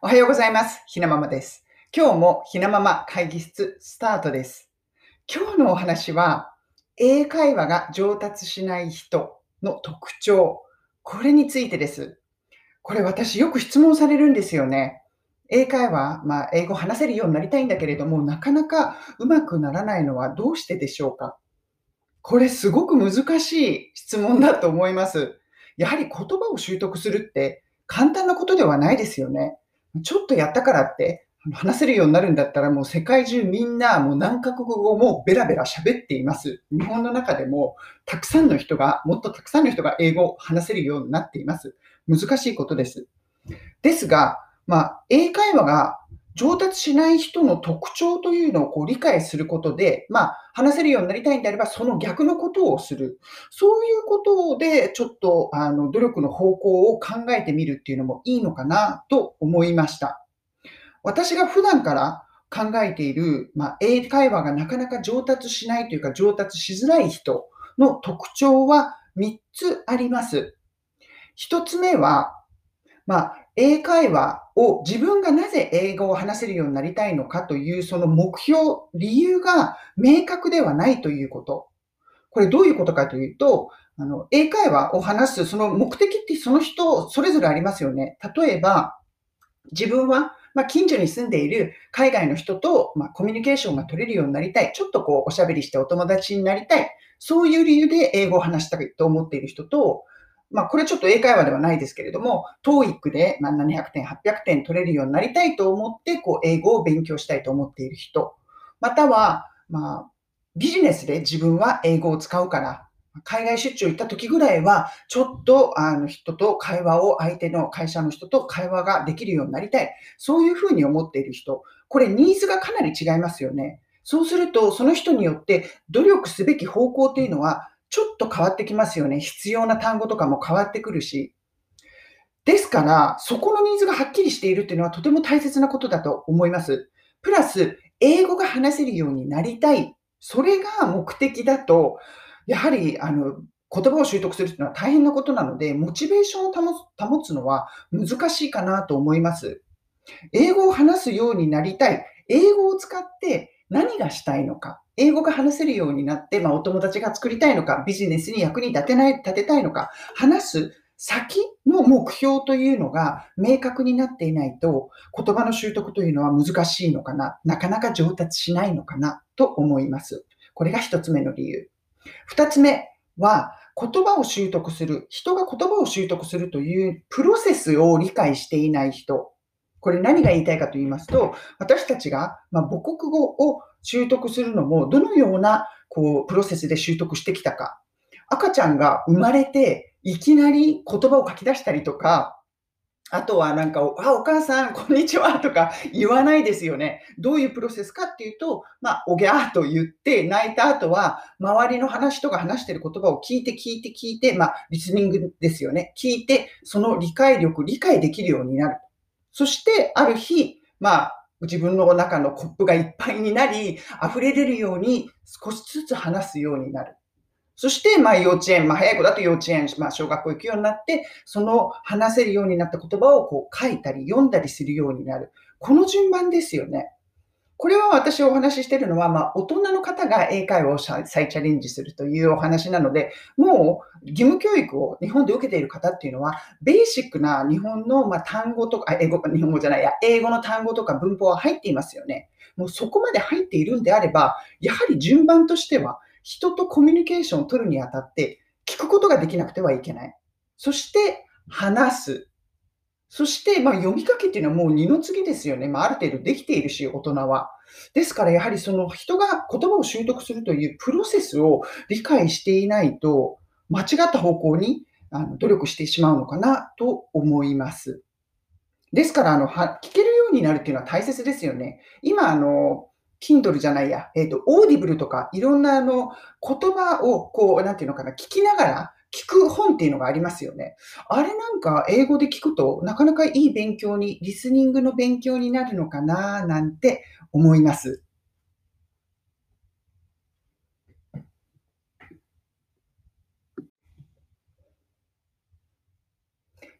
おはようございます。ひなままです。今日もひなまま会議室スタートです。今日のお話は、英会話が上達しない人の特徴。これについてです。これ私よく質問されるんですよね。英会話、まあ、英語話せるようになりたいんだけれども、なかなかうまくならないのはどうしてでしょうかこれすごく難しい質問だと思います。やはり言葉を習得するって簡単なことではないですよね。ちょっとやったからって話せるようになるんだったらもう世界中みんなもう何カ国語もベラベラ喋っています。日本の中でもたくさんの人が、もっとたくさんの人が英語を話せるようになっています。難しいことです。ですが、まあ、英会話が上達しない人の特徴というのをこう理解することで、まあ、話せるようになりたいんであれば、その逆のことをする。そういうことで、ちょっとあの努力の方向を考えてみるっていうのもいいのかなと思いました。私が普段から考えている、まあ、英会話がなかなか上達しないというか、上達しづらい人の特徴は3つあります。1つ目は、まあ、英会話を自分がなぜ英語を話せるようになりたいのかというその目標、理由が明確ではないということ。これどういうことかというと、あの英会話を話すその目的ってその人それぞれありますよね。例えば、自分は、まあ、近所に住んでいる海外の人と、まあ、コミュニケーションが取れるようになりたい。ちょっとこうおしゃべりしてお友達になりたい。そういう理由で英語を話したいと思っている人と、まあ、これちょっと英会話ではないですけれども、TOEIC で700点、800点取れるようになりたいと思って、こう、英語を勉強したいと思っている人。または、まあ、ビジネスで自分は英語を使うから、海外出張行った時ぐらいは、ちょっとあの人と会話を、相手の会社の人と会話ができるようになりたい。そういうふうに思っている人。これニーズがかなり違いますよね。そうすると、その人によって努力すべき方向というのは、ちょっと変わってきますよね。必要な単語とかも変わってくるし。ですから、そこのニーズがはっきりしているというのはとても大切なことだと思います。プラス、英語が話せるようになりたい。それが目的だと、やはり、あの、言葉を習得するというのは大変なことなので、モチベーションを保つ保つのは難しいかなと思います。英語を話すようになりたい。英語を使って何がしたいのか。英語が話せるようになって、まあ、お友達が作りたいのか、ビジネスに役に立てない、立てたいのか、話す先の目標というのが明確になっていないと、言葉の習得というのは難しいのかな、なかなか上達しないのかなと思います。これが一つ目の理由。二つ目は、言葉を習得する、人が言葉を習得するというプロセスを理解していない人。これ何が言いたいかと言いますと、私たちが、ま母国語を習得するのも、どのようなこうプロセスで習得してきたか。赤ちゃんが生まれて、いきなり言葉を書き出したりとか、あとはなんか、あ、お母さん、こんにちはとか言わないですよね。どういうプロセスかっていうと、まあ、おぎゃーと言って泣いた後は、周りの話とか話してる言葉を聞いて聞いて聞いて、まあ、リスニングですよね。聞いて、その理解力、理解できるようになる。そして、ある日、まあ、自分の中のコップがいっぱいになり、溢れ出るように少しずつ話すようになる。そして、まあ、幼稚園、まあ、早い子だと幼稚園、まあ、小学校行くようになって、その話せるようになった言葉をこう書いたり読んだりするようになる。この順番ですよね。これは私お話ししているのは、まあ、大人の方が英会話を再チャレンジするというお話なので、もう義務教育を日本で受けている方っていうのは、ベーシックな日本のま単語とか、英語、日本語じゃないや、英語の単語とか文法は入っていますよね。もうそこまで入っているんであれば、やはり順番としては、人とコミュニケーションを取るにあたって、聞くことができなくてはいけない。そして、話す。そして、まあ、読み書きっていうのはもう二の次ですよね。まあ、ある程度できているし、大人は。ですから、やはりその人が言葉を習得するというプロセスを理解していないと、間違った方向に努力してしまうのかなと思います。ですから、あの、聞けるようになるっていうのは大切ですよね。今、あの、Kindle じゃないや、えっ、と、Audible とか、いろんなあの、言葉を、こう、なんていうのかな、聞きながら、聞く本っていうのがありますよね。あれなんか英語で聞くとなかなかいい勉強に、リスニングの勉強になるのかななんて思います。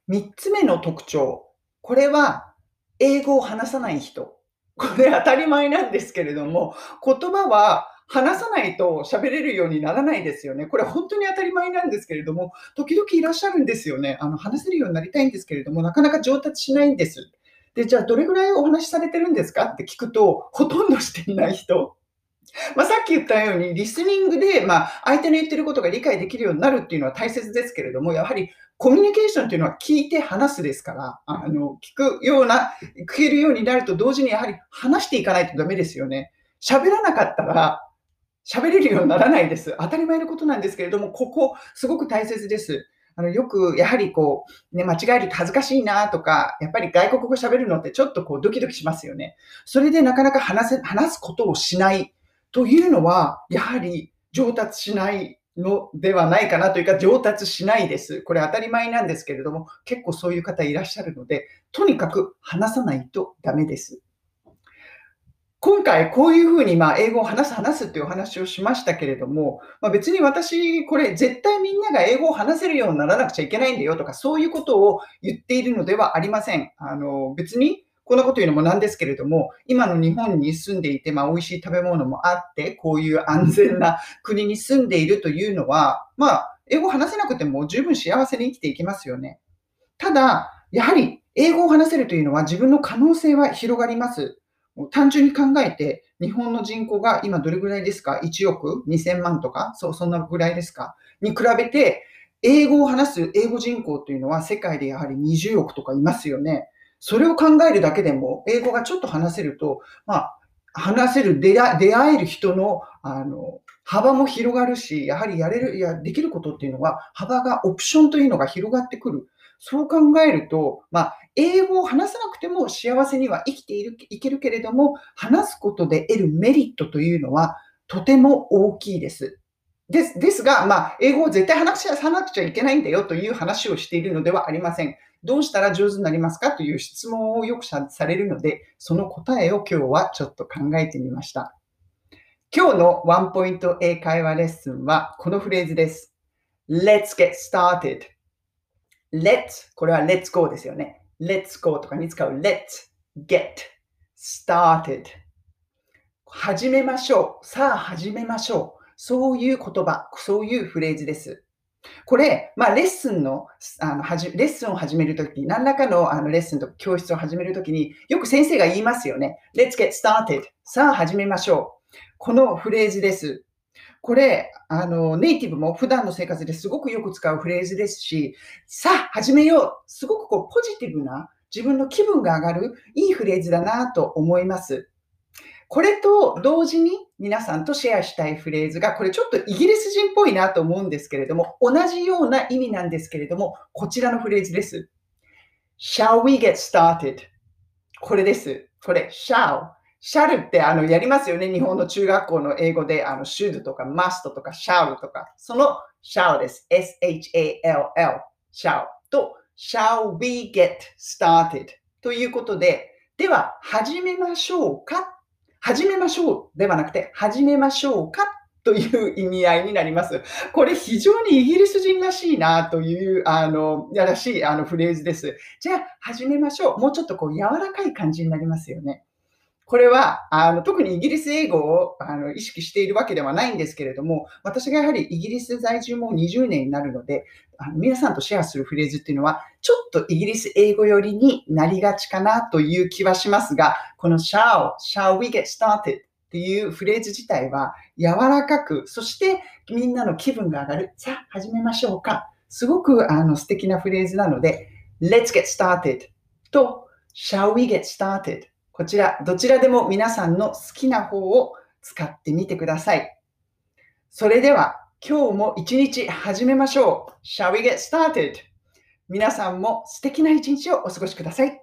3つ目の特徴。これは英語を話さない人。これ当たり前なんですけれども、言葉は話さないと喋れるようにならないですよね。これ本当に当たり前なんですけれども、時々いらっしゃるんですよね。あの話せるようになりたいんですけれども、なかなか上達しないんです。で、じゃあどれぐらいお話しされてるんですか？って聞くと、ほとんどしていない人。まあ、さっき言ったように、リスニングで、まあ、相手の言ってることが理解できるようになるっていうのは大切ですけれども、やはりコミュニケーションっていうのは聞いて話すですから、あの、聞くような、聞けるようになると同時にやはり話していかないとダメですよね。喋らなかったら、喋れるようにならないです。当たり前のことなんですけれども、ここ、すごく大切です。あの、よく、やはりこう、ね、間違えると恥ずかしいなとか、やっぱり外国語喋るのってちょっとこう、ドキドキしますよね。それでなかなか話せ、話すことをしないというのは、やはり上達しないのではないかなというか、上達しないです。これ当たり前なんですけれども、結構そういう方いらっしゃるので、とにかく話さないとダメです。今回こういうふうにまあ英語を話す話すっていうお話をしましたけれども、まあ、別に私、これ絶対みんなが英語を話せるようにならなくちゃいけないんだよとか、そういうことを言っているのではありません。あの別にこんなこと言うのもなんですけれども、今の日本に住んでいて、まあ、美味しい食べ物もあって、こういう安全な国に住んでいるというのは、まあ、英語を話せなくても十分幸せに生きていきますよね。ただ、やはり英語を話せるというのは自分の可能性は広がります。単純に考えて、日本の人口が今どれぐらいですか ?1 億？2000万とか？そう、そんなぐらいですか？に比べて、英語を話す英語人口というのは世界でやはり20億とかいますよね。それを考えるだけでも、英語がちょっと話せると、まあ、話せる、出会える人の、あの、幅も広がるし、やはりやれる、いや、できることっていうのは、幅が、オプションというのが広がってくる。そう考えると、まあ、英語を話さなくても幸せには生きているいけるけれども、話すことで得るメリットというのはとても大きいです。ですですが、まあ、英語を絶対話しさなくちゃいけないんだよという話をしているのではありません。どうしたら上手になりますかという質問をよくされるので、その答えを今日はちょっと考えてみました。今日のワンポイント英会話レッスンはこのフレーズです。Let's get started. Let's これは Let's go ですよね。Let's go とかに使う Let's get started 始めましょう。さあ始めましょう。そういう言葉、そういうフレーズです。これ、まあ、レッスンの、あの、はじ、レッスンを始めるとき、何らかのあのレッスンと教室を始めるときに、よく先生が言いますよね。Let's get started. さあ始めましょう。このフレーズです。これ、あの、ネイティブも普段の生活ですごくよく使うフレーズですし、さあ、始めよう。すごくこう、ポジティブな、自分の気分が上がる、いいフレーズだなと思います。これと同時に皆さんとシェアしたいフレーズが、これちょっとイギリス人っぽいなと思うんですけれども、同じような意味なんですけれども、こちらのフレーズです。shall we get started? これです。これ、shall シャルってあのやりますよね。日本の中学校の英語で、あの、should とか must とか shall とか。その shall です。s-h-a-l-l。shall と shall we get started ということで、では、始めましょうか？始めましょうではなくて、始めましょうか？という意味合いになります。これ非常にイギリス人らしいなという、あの、やらしいあのフレーズです。じゃあ、始めましょう。もうちょっとこう柔らかい感じになりますよね。これはあの特にイギリス英語をあの意識しているわけではないんですけれども、私がやはりイギリス在住も20年になるので、あの皆さんとシェアするフレーズっていうのは、ちょっとイギリス英語寄りになりがちかなという気はしますが、この shall, shall we get started? っていうフレーズ自体は柔らかく、そしてみんなの気分が上がる。さあ、始めましょうか。すごくあの素敵なフレーズなので、Let's get started と Shall we get started こちら、どちらでも皆さんの好きな方を使ってみてください。それでは、今日も一日始めましょう。Shall we get started? 皆さんも素敵な一日をお過ごしください。